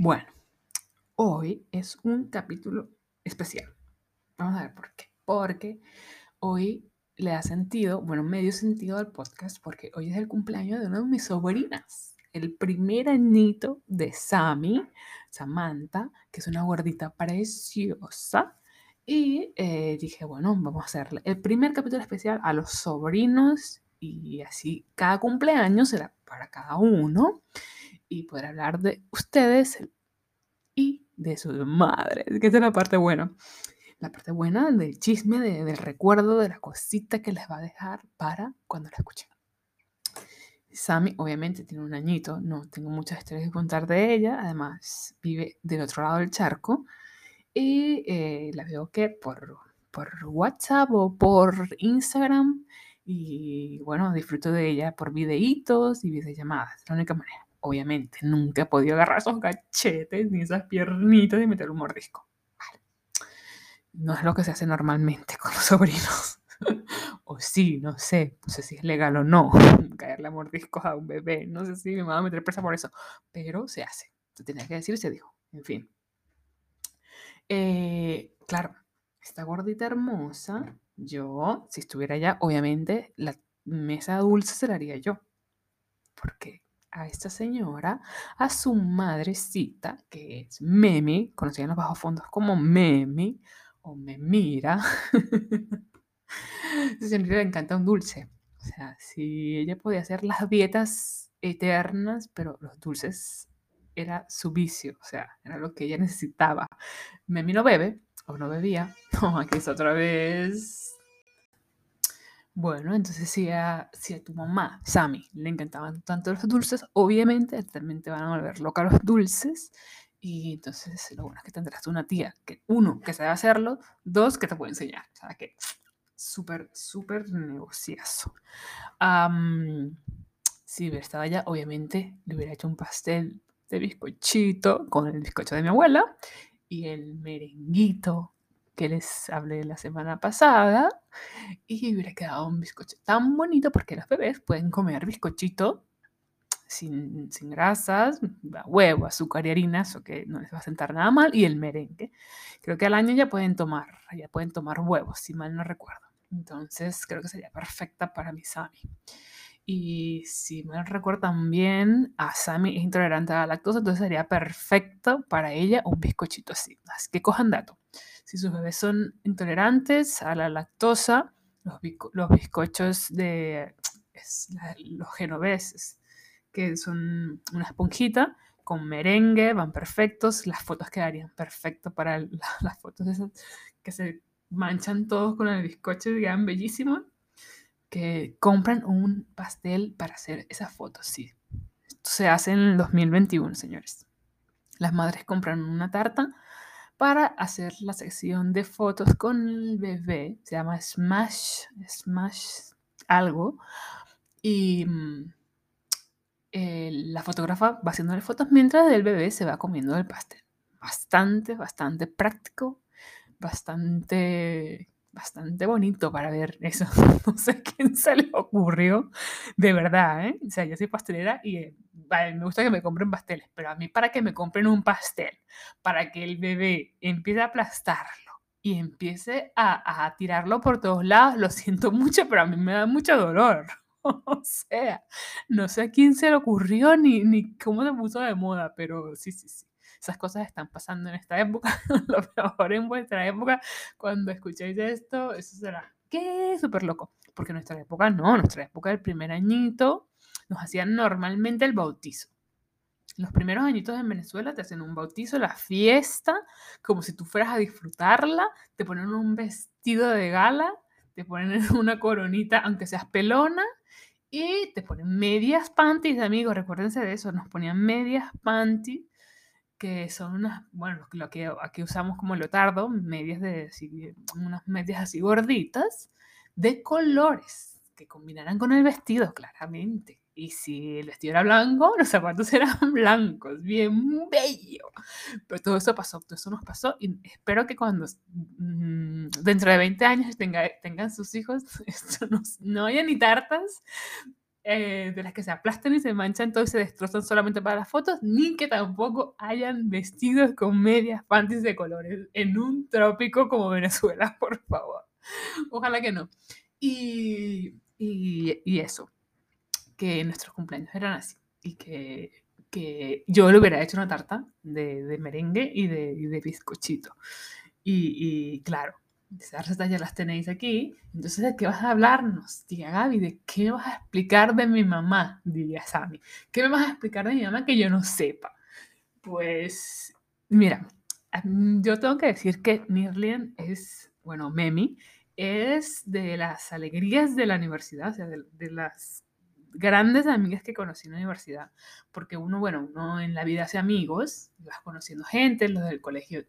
Bueno, hoy es un capítulo especial. Vamos a ver por qué. Porque hoy le da sentido, bueno, medio sentido al podcast, porque hoy es el cumpleaños de una de mis sobrinas. El primer añito de Sammy, Samantha, que es una gordita preciosa. Y eh, dije, bueno, vamos a hacerle el primer capítulo especial a los sobrinos y así cada cumpleaños será para cada uno y poder hablar de ustedes y de su madre, que esa es la parte buena. La parte buena del chisme, del recuerdo, de la cosita que les va a dejar para cuando la escuchen. Sammy obviamente tiene un añito, no tengo muchas historias que contar de ella, además vive del otro lado del charco y eh, la veo que por, por WhatsApp o por Instagram y bueno, disfruto de ella por videitos y videollamadas, la única manera obviamente, nunca he podido agarrar esos gachetes ni esas piernitas y meter un mordisco. No es lo que se hace normalmente con los sobrinos. o sí, no sé, no sé si es legal o no, caerle a mordiscos a un bebé. No sé si me va a meter presa por eso, pero se hace. Se tenía que decir, se dijo. En fin. Eh, claro, esta gordita hermosa, yo, si estuviera allá, obviamente la mesa dulce se la haría yo. Porque a esta señora, a su madrecita, que es Memi, conocida en los bajos fondos como Memi o Memira. esa señora le encanta un dulce. O sea, si ella podía hacer las dietas eternas, pero los dulces era su vicio, o sea, era lo que ella necesitaba. Memi no bebe, o no bebía. No, aquí es otra vez bueno, entonces si a, si a tu mamá, Sammy, le encantaban tanto los dulces, obviamente también te van a volver loca los dulces. Y entonces lo bueno es que tendrás una tía que, uno, que sabe hacerlo, dos, que te puede enseñar. O sea que súper, súper negociazo. si hubiera estado allá, obviamente le hubiera hecho un pastel de bizcochito con el bizcocho de mi abuela y el merenguito que les hablé la semana pasada y hubiera quedado un bizcocho tan bonito porque los bebés pueden comer bizcochito sin, sin grasas, huevo, azúcar y harina, eso que no les va a sentar nada mal, y el merengue. Creo que al año ya pueden tomar, ya pueden tomar huevos, si mal no recuerdo. Entonces creo que sería perfecta para mi Sami. Y si mal recuerdo también, a Sami es intolerante a la lactosa, entonces sería perfecto para ella un bizcochito así. Así que cojan dato. Si sus bebés son intolerantes a la lactosa, los, bizcochos de los genoveses, que son una esponjita con merengue, van perfectos. Las fotos quedarían perfectas para las fotos que se manchan todos con el bizcocho y quedan bellísimos. Que compran un pastel para hacer esas fotos, sí. Esto se hace en el 2021, señores. Las madres compran una tarta para hacer la sección de fotos con el bebé. Se llama Smash, Smash algo. Y mm, eh, la fotógrafa va haciéndole fotos mientras el bebé se va comiendo el pastel. Bastante, bastante práctico, bastante bastante bonito para ver eso. No sé quién se le ocurrió, de verdad, ¿eh? O sea, yo soy pastelera y eh, me gusta que me compren pasteles, pero a mí para que me compren un pastel, para que el bebé empiece a aplastarlo y empiece a, a tirarlo por todos lados, lo siento mucho, pero a mí me da mucho dolor. O sea, no sé a quién se le ocurrió ni, ni cómo se puso de moda, pero sí, sí, sí esas cosas están pasando en esta época, lo mejor en vuestra época, cuando escuchéis esto, eso será, ¿qué? Súper loco, porque nuestra época no, nuestra época del primer añito nos hacían normalmente el bautizo. Los primeros añitos en Venezuela te hacen un bautizo, la fiesta, como si tú fueras a disfrutarla, te ponen un vestido de gala, te ponen una coronita, aunque seas pelona, y te ponen medias panties, amigos, recuérdense de eso, nos ponían medias panties que son unas, bueno, lo que aquí usamos como lotardo, medias de, unas medias así gorditas, de colores, que combinarán con el vestido, claramente. Y si el vestido era blanco, los zapatos eran blancos, bien bello. Pero todo eso pasó, todo eso nos pasó y espero que cuando mm, dentro de 20 años tenga, tengan sus hijos, esto no, no haya ni tartas eh, de las que se aplastan y se manchan todo y se destrozan solamente para las fotos, ni que tampoco hayan vestidos con medias panties de colores en un trópico como Venezuela, por favor. Ojalá que no. Y, y, y eso, que nuestros cumpleaños eran así y que, que yo le hubiera hecho una tarta de, de merengue y de, y de bizcochito. Y, claro, esas recetas ya las tenéis aquí. Entonces, ¿de qué vas a hablarnos, tía Gaby? ¿De qué me vas a explicar de mi mamá? Diría Sammy. ¿Qué me vas a explicar de mi mamá que yo no sepa? Pues, mira, yo tengo que decir que Nirlian es, bueno, Memi, es de las alegrías de la universidad, o sea, de, de las grandes amigas que conocí en la universidad, porque uno, bueno, uno en la vida hace amigos, vas conociendo gente, los del colegio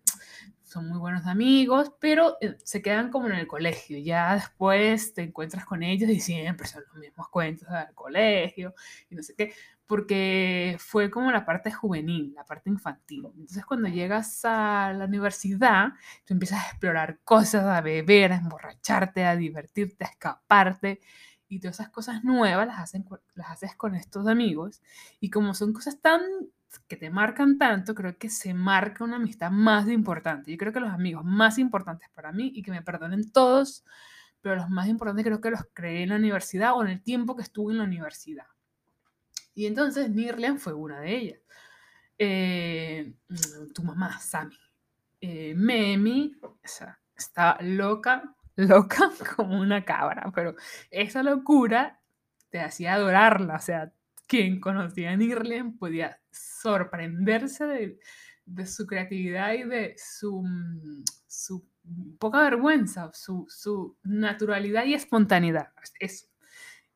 son muy buenos amigos, pero eh, se quedan como en el colegio, ya después te encuentras con ellos y siempre son los mismos cuentos del colegio y no sé qué, porque fue como la parte juvenil, la parte infantil. Entonces cuando llegas a la universidad, tú empiezas a explorar cosas, a beber, a emborracharte, a divertirte, a escaparte y todas esas cosas nuevas las, hacen, las haces con estos amigos. Y como son cosas tan que te marcan tanto, creo que se marca una amistad más importante. Yo creo que los amigos más importantes para mí, y que me perdonen todos, pero los más importantes creo que los creé en la universidad o en el tiempo que estuve en la universidad. Y entonces Nirlian fue una de ellas. Eh, tu mamá, Sami. Eh, Memi, o sea, está loca loca como una cabra, pero esa locura te hacía adorarla, o sea, quien conocía a Nirlen podía sorprenderse de, de, su creatividad y de su, mm, su poca vergüenza, su, su naturalidad y espontaneidad. Eso.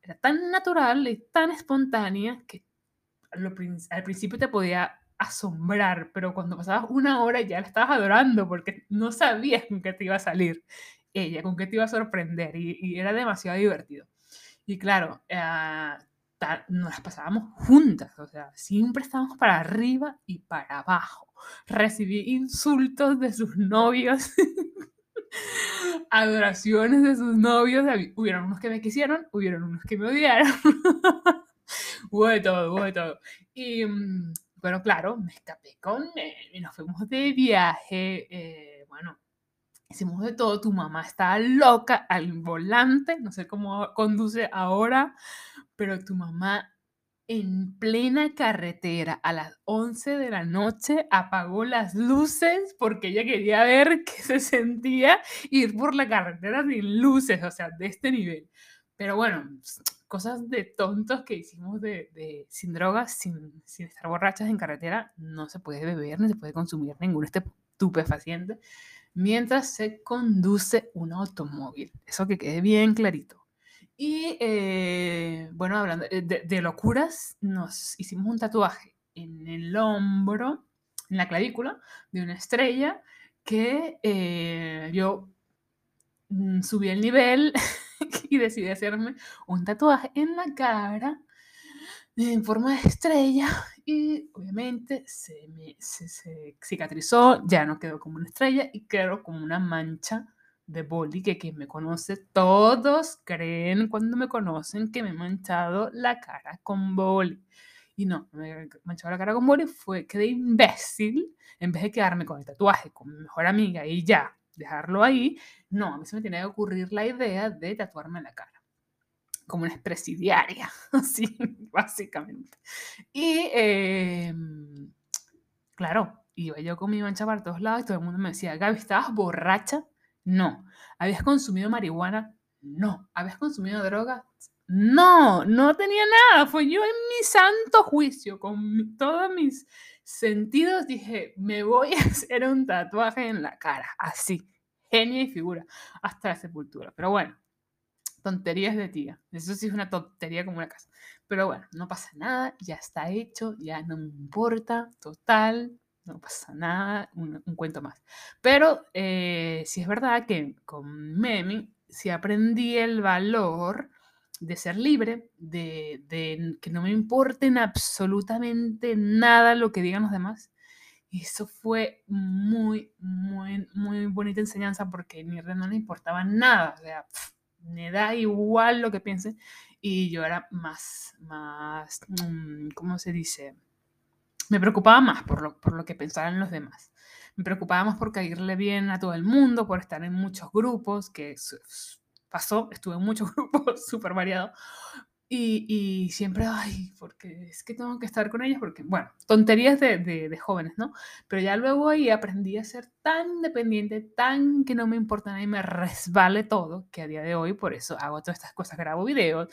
Era tan natural y tan espontánea que al principio te podía asombrar, pero cuando pasabas una hora ya la estabas adorando porque no sabías con qué te iba a salir ella, con qué te iba a sorprender y, era demasiado divertido. Y claro, eh, nos las pasábamos juntas, o sea, siempre estábamos para arriba y para abajo. Recibí insultos de sus novios, adoraciones de sus novios, hubieron unos que me quisieron, hubieron unos que me odiaron, hubo de todo, hubo de todo. Y, mm, bueno, claro, me escapé con él y nos fuimos de viaje, eh, bueno, hicimos de todo, tu mamá está loca al volante, no sé cómo conduce ahora, pero tu mamá en plena carretera a las 11 de la noche apagó las luces porque ella quería ver qué se sentía ir por la carretera sin luces, o sea, de este nivel. Pero bueno, cosas de tontos que hicimos de, de sin drogas, sin, sin, estar borrachas en carretera, no se puede beber, ni se puede consumir ningún estupefaciente mientras se conduce un automóvil. Eso que quede bien clarito. Y eh, bueno, hablando de, locuras, nos hicimos un tatuaje en el hombro, en la clavícula, de una estrella que eh, yo mm, subí el nivel y decidí hacerme un tatuaje en la cara en forma de estrella y obviamente se, me, se, cicatrizó, ya no quedó como una estrella y quedó como una mancha de boli que quien me conoce, todos creen cuando me conocen que me he manchado la cara con boli. Y no, me he manchado la cara con boli, fue que de imbécil, en vez de quedarme con el tatuaje con mi mejor amiga y ya, dejarlo ahí, no, a mí se me tiene que ocurrir la idea de tatuarme la cara como una expresidiaria, así, básicamente. Y, eh, claro, iba yo con mi mancha para todos lados y todo el mundo me decía, Gaby, ¿estabas borracha? No. ¿Habías consumido marihuana? No. ¿Habías consumido droga? No, no tenía nada. Fue yo en mi santo juicio, con todos mis sentidos, dije, me voy a hacer un tatuaje en la cara, así, genia y figura, hasta la sepultura. Pero bueno, tonterías de tía. Eso sí es una tontería como una casa. Pero bueno, no pasa nada, ya está hecho, ya no me importa, total, no pasa nada, un, cuento más. Pero eh, sí es verdad que con Memi sí aprendí el valor de ser libre, de, que no me importen absolutamente nada lo que digan los demás. Eso fue muy, muy, muy bonita enseñanza porque a mi no le importaba nada. O sea, me da igual lo que piense y yo era más, más, mm, ¿cómo se dice? Me preocupaba más por lo, por lo que pensaban los demás. Me preocupaba más por caerle bien a todo el mundo, por estar en muchos grupos, que pasó, estuve en muchos grupos súper variados, y, y, siempre, ay, porque es que tengo que estar con ellos, porque, bueno, tonterías de, de, de, jóvenes, ¿no? Pero ya luego ahí aprendí a ser tan independiente, tan que no me importa nada y me resbale todo, que a día de hoy por eso hago todas estas cosas, grabo videos,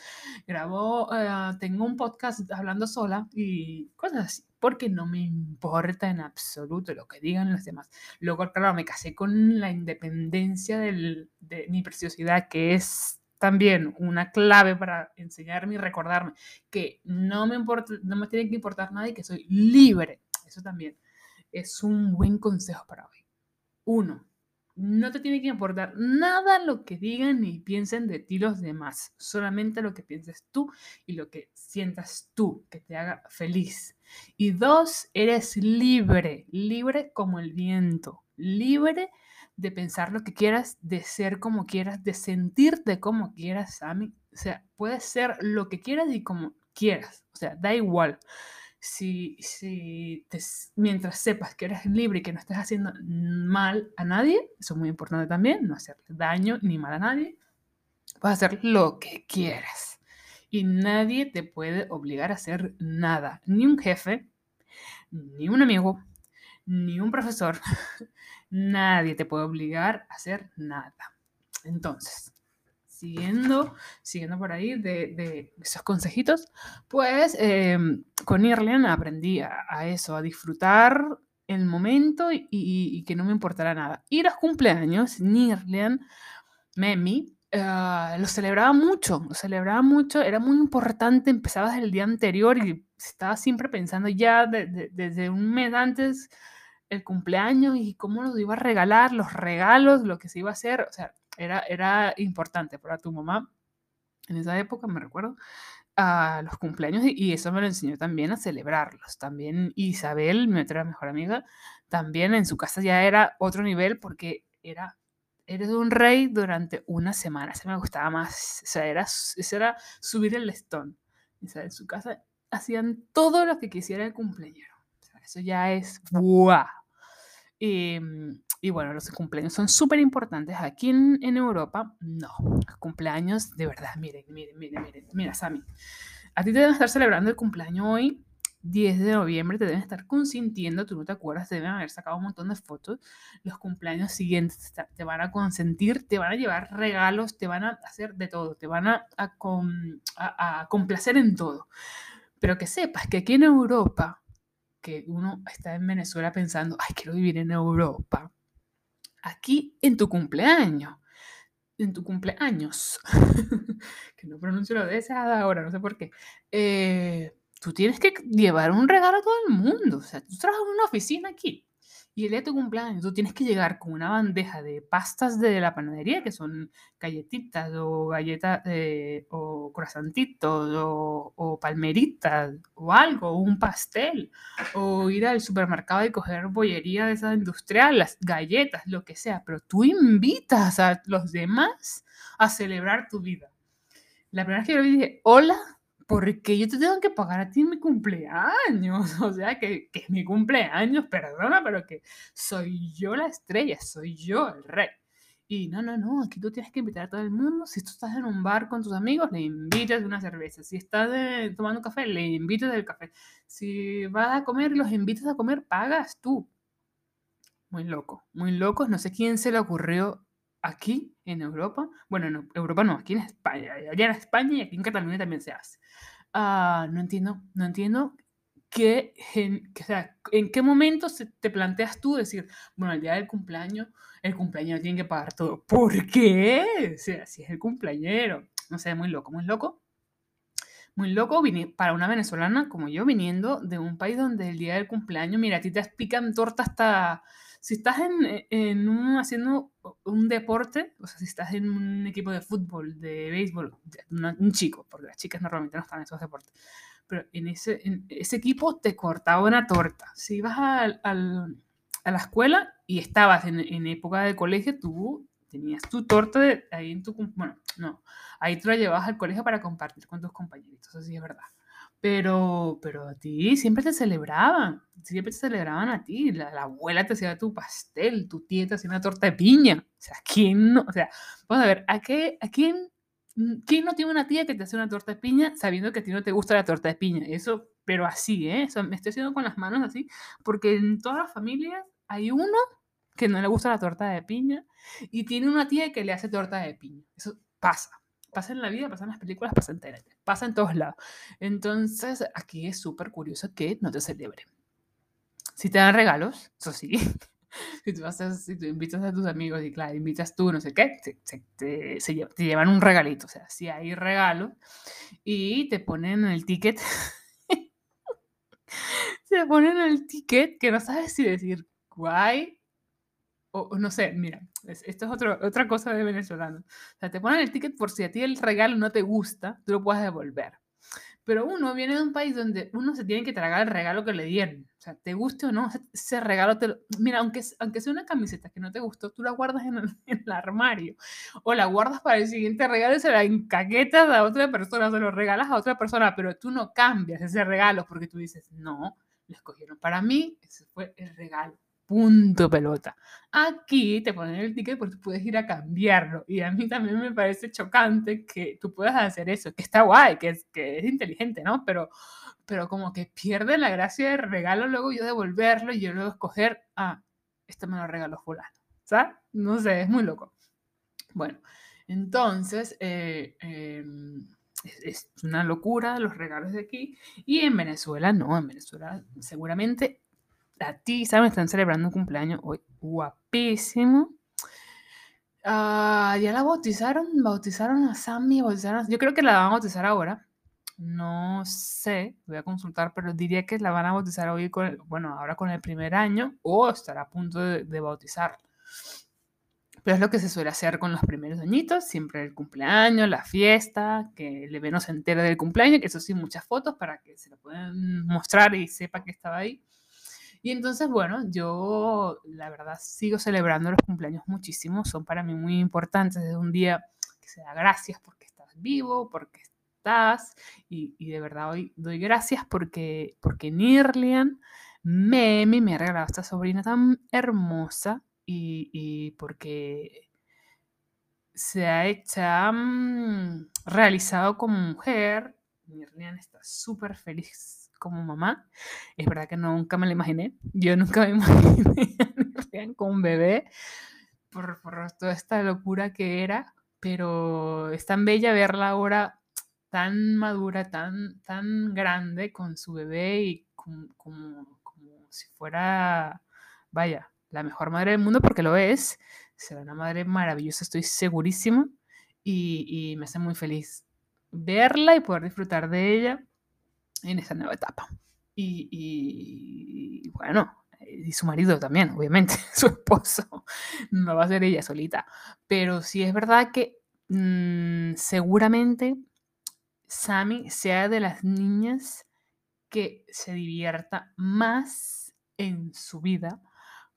grabo, uh, tengo un podcast hablando sola y cosas así, porque no me importa en absoluto lo que digan los demás. Luego, claro, me casé con la independencia del, de mi preciosidad, que es también una clave para enseñarme y recordarme que no me, importa, no me tiene que importar nada y que soy libre. Eso también es un buen consejo para hoy. Uno, no te tiene que importar nada lo que digan ni piensen de ti los demás, solamente lo que pienses tú y lo que sientas tú, que te haga feliz. Y dos, eres libre, libre como el viento, libre de pensar lo que quieras, de ser como quieras, de sentirte como quieras, Sammy. O sea, puedes ser lo que quieras y como quieras. O sea, da igual. Si, si mientras sepas que eres libre y que no estás haciendo mal a nadie, eso es muy importante también, no hacerle daño ni mal a nadie, puedes hacer lo que quieras. Y nadie te puede obligar a hacer nada. Ni un jefe, ni un amigo, ni un profesor, Nadie te puede obligar a hacer nada. Entonces, siguiendo, siguiendo por ahí de, esos consejitos, pues em, con Irlian aprendí a, eso, a disfrutar el momento y, que no me importara nada. Y los cumpleaños, Nirlian, Memi, uh, lo celebraba mucho, lo celebraba mucho, era muy importante, empezaba desde el día anterior y estaba siempre pensando ya desde un mes antes el cumpleaños y cómo nos iba a regalar, los regalos, lo que se iba a hacer. O sea, era, era importante para tu mamá. En esa época, me recuerdo, a los cumpleaños y, eso me lo enseñó también a celebrarlos. También Isabel, mi otra mejor amiga, también en su casa ya era otro nivel porque era, eres un rey durante una semana. Se me gustaba más. O sea, era, era subir el listón. O sea, en su casa hacían todo lo que quisiera el cumpleañero. Eso ya es ¡buah! Em, y bueno, los cumpleaños son súper importantes. Aquí en, Europa, no. Cumpleaños, de verdad, miren, miren, miren, miren. Mira, Sammy, a ti te deben estar celebrando el cumpleaños hoy, 10 de noviembre, te deben estar consintiendo, tú no te acuerdas, te deben haber sacado un montón de fotos. Los cumpleaños siguientes te van a consentir, te van a llevar regalos, te van a hacer de todo, te van a, a, a, a complacer en todo. Pero que sepas que aquí en Europa que uno está en Venezuela pensando, ay, quiero vivir en Europa. Aquí en tu cumpleaños, en tu cumpleaños, que no pronuncio lo de esa ahora, no sé por qué, eh, tú tienes que llevar un regalo a todo el mundo. O sea, tú trabajas en una oficina aquí y el día de tu cumpleaños tú tienes que llegar con una bandeja de pastas de la panadería, que son galletitas o galletas eh, o croissantitos o, palmeritas o algo, un pastel, o ir al supermercado y coger bollería de esa industrial, las galletas, lo que sea, pero tú invitas a los demás a celebrar tu vida. La primera vez que yo dije, hola, porque yo te tengo que pagar a ti mi cumpleaños. O sea, que, es mi cumpleaños, perdona, pero que soy yo la estrella, soy yo el rey. Y no, no, no, aquí tú tienes que invitar a todo el mundo. Si tú estás en un bar con tus amigos, le invitas una cerveza. Si estás tomando un café, le invitas el café. Si vas a comer los invitas a comer, pagas tú. Muy loco, muy loco. No sé quién se le ocurrió aquí en Europa, bueno, en Europa no, aquí en España, allá en España y aquí en Cataluña también se hace. Uh, no entiendo, no entiendo qué, en, o sea, en qué momento se, te planteas tú decir, bueno, el día del cumpleaños, el cumpleaños tiene que pagar todo. ¿Por qué? O sea, si es el cumpleañero. No sé, muy loco, muy loco. Muy loco para una venezolana como yo, viniendo de un país donde el día del cumpleaños, mira, a ti te pican torta hasta si estás en, e, en un, haciendo un deporte, o sea, si estás en un equipo de fútbol, de béisbol, un chico, porque las chicas normalmente no están en esos deportes, pero en ese, en ese equipo te cortaba una torta. Si ibas al, al, a la escuela y estabas en, en, época de colegio, tú tenías tu torta de, ahí en tu, bueno, no, ahí tú la llevabas al colegio para compartir con tus compañeritos, así es verdad. Pero, pero a ti siempre te celebraban, siempre te celebraban a ti. La, abuela te hacía tu pastel, tu tía te hacía una torta de piña. O sea, ¿quién no? O sea, vamos a ver, ¿a, qué, a quién, quién no tiene una tía que te hace una torta de piña sabiendo que a ti no te gusta la torta de piña? Eso, pero así, ¿eh? Me estoy haciendo con las manos así, porque en todas las familias hay uno que no le gusta la torta de piña y tiene una tía que le hace torta de piña. Eso pasa pasa en la vida, pasa en las películas, pasa en tele, pasa en todos lados. Entonces, aquí es súper curioso que no te celebren. Si te dan regalos, eso sí, si tú, tú invitas a tus amigos y claro, invitas tú, no sé qué, te, se, llevan un regalito, o sea, si hay regalo y te ponen el ticket, te ponen el ticket que no sabes si decir guay o, no sé, mira, esto es otro, otra cosa de venezolano. O sea, te ponen el ticket por si a ti el regalo no te gusta, tú lo puedes devolver. Pero uno viene de un país donde uno se tiene que tragar el regalo que le dieron. O sea, te guste o no, ese regalo te lo... Mira, aunque, aunque sea una camiseta que no te gustó, tú la guardas en el, en el armario. O la guardas para el siguiente regalo y se la encaquetas a otra persona, se lo regalas a otra persona, pero tú no cambias ese regalo porque tú dices, no, lo escogieron para mí, ese fue el regalo punto pelota. Aquí te ponen el ticket porque tú puedes ir a cambiarlo. Y a mí también me parece chocante que tú puedas hacer eso, que está guay, que es, que es inteligente, ¿no? Pero, pero como que pierde la gracia del regalo luego yo devolverlo y yo luego escoger, ah, esto me lo regaló fulano. ¿Sabes? No sé, es muy loco. Bueno, entonces, eh, em, es una locura los regalos de aquí. Y en Venezuela, no, en Venezuela seguramente a ti, ¿saben? Están celebrando un cumpleaños hoy guapísimo. Ah, ya la bautizaron, bautizaron a Sammy, bautizaron yo creo que la van a bautizar ahora. No sé, voy a consultar, pero diría que la van a bautizar hoy con, bueno, ahora con el primer año o estará a punto de, de bautizar. Pero es lo que se suele hacer con los primeros añitos, siempre el cumpleaños, la fiesta, que el bebé no se entere del cumpleaños, que eso sí, muchas fotos para que se lo puedan mostrar y sepa que estaba ahí. Y entonces, bueno, yo la verdad sigo celebrando los cumpleaños muchísimo, son para mí muy importantes, es un día que se da gracias porque estás vivo, porque estás, y, de verdad hoy doy gracias porque, porque Nirlian, Memi, me ha regalado esta sobrina tan hermosa y, y porque se ha, ha mm, realizado como mujer. Nirlian está súper feliz como mamá. Es verdad que nunca me la imaginé. Yo nunca me imaginé con un bebé por, por, toda esta locura que era. Pero es tan bella verla ahora tan madura, tan, tan grande con su bebé y como, como, como si fuera, vaya, la mejor madre del mundo porque lo es. Será una madre maravillosa, estoy segurísima. Y, y me hace muy feliz verla y poder disfrutar de ella en esa nueva etapa. Y, bueno, y su marido también, obviamente, su esposo, no va a ser ella solita. Pero sí es verdad que mm, seguramente Sammy sea de las niñas que se divierta más en su vida,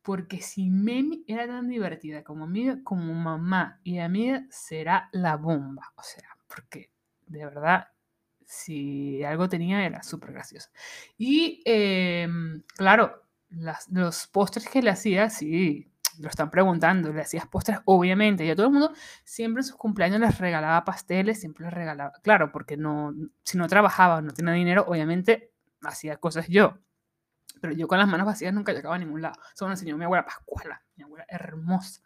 porque si Memi era tan divertida como amiga, como mamá y amiga, será la bomba. O sea, porque de verdad si algo tenía era súper gracioso. Y em, claro, los postres que le hacía, sí, lo están preguntando, le hacías postres, obviamente, y a todo el mundo siempre en sus cumpleaños les regalaba pasteles, siempre les regalaba, claro, porque no, si no trabajaba, no tenía dinero, obviamente hacía cosas yo. Pero yo con las manos vacías nunca llegaba a ningún lado. Eso me enseñó mi abuela Pascuala, mi abuela hermosa.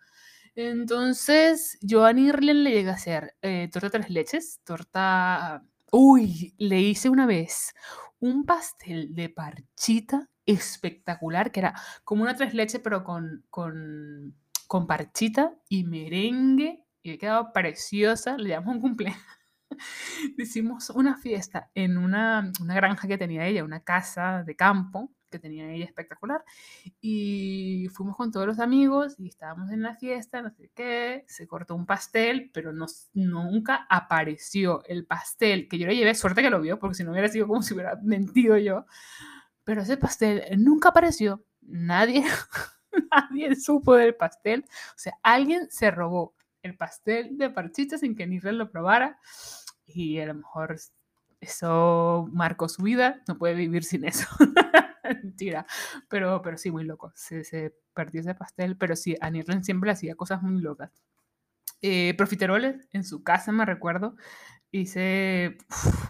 Entonces, yo a Nirlen le llegué a hacer eh, torta tres leches, torta Uy, le hice una vez un pastel de parchita espectacular, que era como una tres leches, pero con, con, con parchita y merengue, y me quedado preciosa, le llamamos un cumpleaños. Hicimos una fiesta en una, una granja que tenía ella, una casa de campo, que tenía ella espectacular. Y fuimos con todos los amigos y estábamos en la fiesta, no sé qué, se cortó un pastel, pero no, nunca apareció el pastel, que yo le llevé, suerte que lo vio, porque si no hubiera sido como si hubiera mentido yo. Pero ese pastel nunca apareció, nadie, nadie supo del pastel, o sea, alguien se robó el pastel de parchita sin que Nirlen lo probara. Y a lo mejor eso marcó su vida, no puede vivir sin eso. Mentira, pero, pero sí, muy loco. Se, se perdió ese pastel, pero sí, a Nirlen siempre hacía cosas muy locas. Eh, profiteroles en su casa, me recuerdo. Hice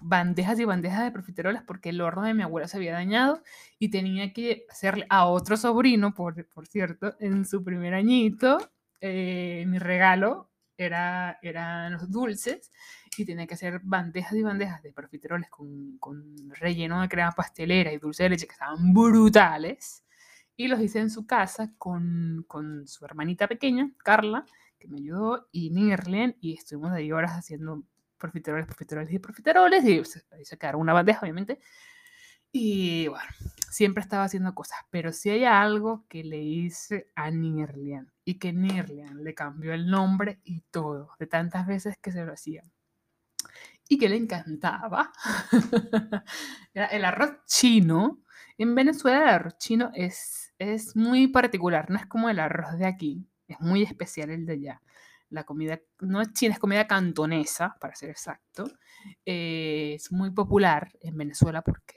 bandejas y bandejas de profiteroles porque el horno de mi abuela se había dañado y tenía que hacerle a otro sobrino, por, por cierto, en su primer añito, eh, mi regalo era, eran los dulces y tenía que hacer bandejas y bandejas de profiteroles con, con relleno de crema pastelera y dulce de leche que estaban brutales. Y los hice en su casa con, con su hermanita pequeña, Carla, que me ayudó, y Nirlen, y estuvimos ahí horas haciendo profiteroles, profiteroles y profiteroles, y ahí se quedaron una bandeja, obviamente. Y bueno, siempre estaba haciendo cosas, pero si hay algo que le hice a Nirlian y que Nirlian le cambió el nombre y todo, de tantas veces que se lo hacía. Y que le encantaba. Era el arroz chino. En Venezuela el arroz chino es, es muy particular, no es como el arroz de aquí, es muy especial el de allá. La comida no es china, es comida cantonesa, para ser exacto. Eh, es muy popular en Venezuela porque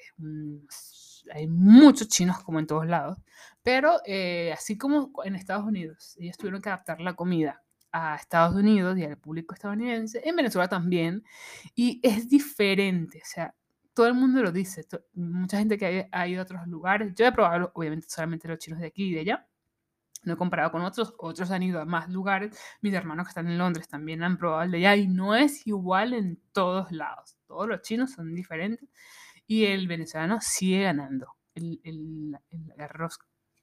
hay muchos chinos como en todos lados. Pero eh, así como en Estados Unidos, ellos tuvieron que adaptar la comida a Estados Unidos y al público estadounidense, en Venezuela también. Y es diferente, o sea, todo el mundo lo dice, mucha gente que ha, ido a otros lugares, yo he probado obviamente solamente los chinos de aquí y de allá, no he comparado con otros, otros han ido a más lugares, mis hermanos que están en Londres también han probado el de allá y no es igual en todos lados, todos los chinos son diferentes y el venezolano sigue ganando, el, el, el arroz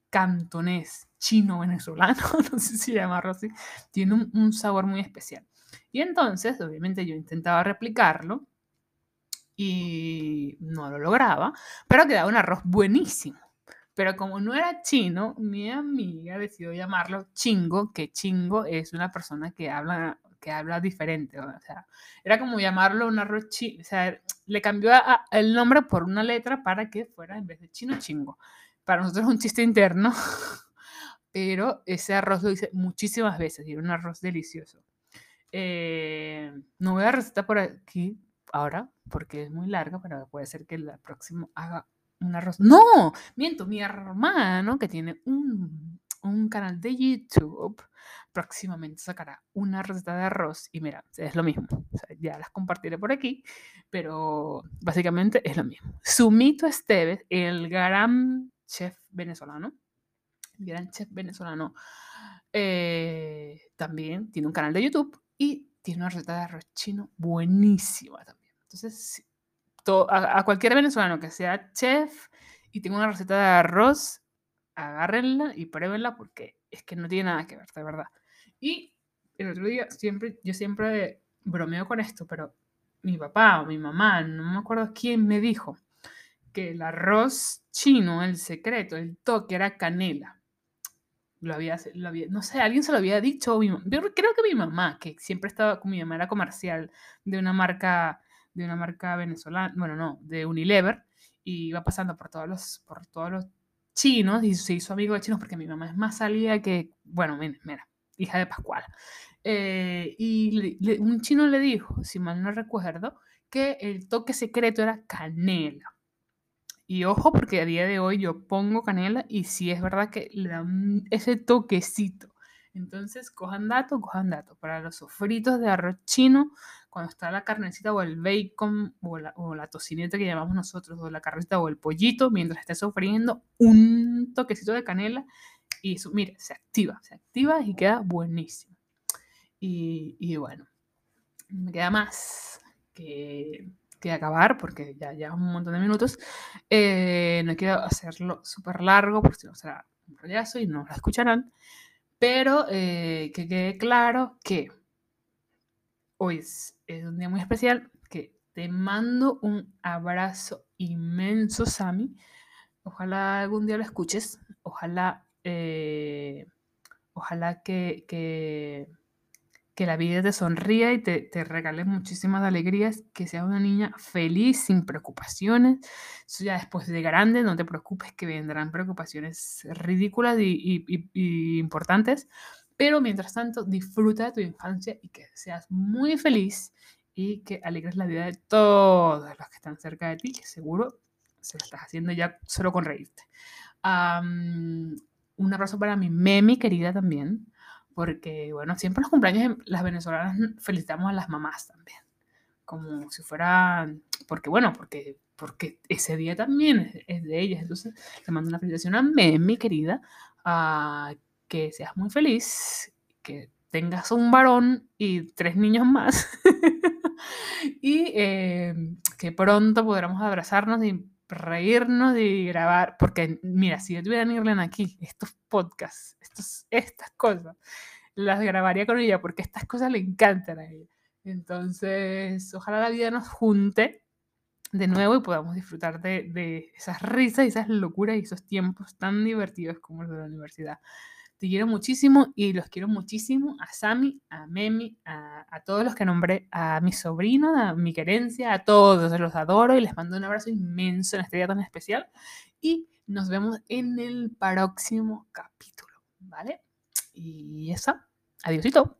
cantonés chino-venezolano, no sé si se llama arroz así, tiene un, sabor muy especial. Y entonces, obviamente yo intentaba replicarlo y no lo lograba, pero quedaba un arroz buenísimo. Pero como no era chino, mi amiga decidió llamarlo Chingo, que Chingo es una persona que habla, que habla diferente. O sea, era como llamarlo un arroz chino. O sea, le cambió el nombre por una letra para que fuera en vez de chino, Chingo. Para nosotros es un chiste interno, pero ese arroz lo hice muchísimas veces y era un arroz delicioso. Eh, no voy a recetar por aquí ahora porque es muy larga, pero puede ser que la próxima haga un arroz. No, miento, mi hermano que tiene un, un canal de YouTube próximamente sacará una receta de arroz y mira, es lo mismo. O sea, ya las compartiré por aquí, pero básicamente es lo mismo. Sumito Esteves, el gran chef venezolano, el gran chef venezolano, eh, también tiene un canal de YouTube y tiene una receta de arroz chino buenísima también. Entonces, a, cualquier venezolano que sea chef y tenga una receta de arroz, agárrenla y pruébenla porque es que no tiene nada que ver, de verdad. Y el otro día, siempre, yo siempre bromeo con esto, pero mi papá o mi mamá, no me acuerdo quién me dijo que el arroz chino, el secreto, el toque era canela. Lo había, lo no sé, alguien se lo había dicho. Yo creo que mi mamá, que siempre estaba con mi mamá, era comercial de una marca de una marca venezolana, bueno, no, de Unilever, y iba pasando por todos los, por todos los chinos y se hizo amigo de chinos porque mi mamá es más salida que, bueno, mira, hija de Pascual. Eh, y un chino le dijo, si mal no recuerdo, que el toque secreto era canela. Y ojo, porque a día de hoy yo pongo canela y sí es verdad que le da ese toquecito. Entonces, cojan datos, cojan datos. Para los sofritos de arroz chino, cuando está la carnecita o el bacon o la, o la, tocineta que llamamos nosotros, o la carnecita o el pollito, mientras esté sofriendo, un toquecito de canela y eso, mire, se activa, se activa y queda buenísimo. Y, y bueno, me queda más que, que, acabar porque ya lleva un montón de minutos. Eh, no quiero hacerlo súper largo porque si no será un rollazo y no lo escucharán. Pero eh, que quede claro que hoy es, es, un día muy especial, que te mando un abrazo inmenso, Sami. Ojalá algún día lo escuches, ojalá, eh, ojalá que, que, que, la vida te sonría y te, te, regale muchísimas alegrías, que seas una niña feliz, sin preocupaciones. Eso ya después de grande, no te preocupes que vendrán preocupaciones ridículas y, importantes, Pero mientras tanto, disfruta de tu infancia y que seas muy feliz y que alegres la vida de todos los que están cerca de ti, que seguro se lo estás haciendo ya solo con reírte. un abrazo para mi memi querida también, porque, bueno, siempre los cumpleaños las venezolanas felicitamos a las mamás también, como si fuera, porque, bueno, porque, porque ese día también es, de ellas. Entonces, te mando una felicitación a memi querida, a que seas muy feliz, que tengas un varón y tres niños más. y em, que pronto podremos abrazarnos y reírnos y grabar, porque mira, si yo tuviera a Irlen aquí, estos podcasts, estos, estas cosas, las grabaría con ella porque estas cosas le encantan a ella. Entonces, ojalá la vida nos junte de nuevo y podamos disfrutar de, de esas risas y esas locuras y esos tiempos tan divertidos como los de la universidad. Te quiero muchísimo y los quiero muchísimo a Sami, a Memi, a, todos los que nombré, a mi sobrino, a mi querencia, a todos, los adoro y les mando un abrazo inmenso en este día tan especial y nos vemos en el próximo capítulo, ¿vale? Y eso, adiósito.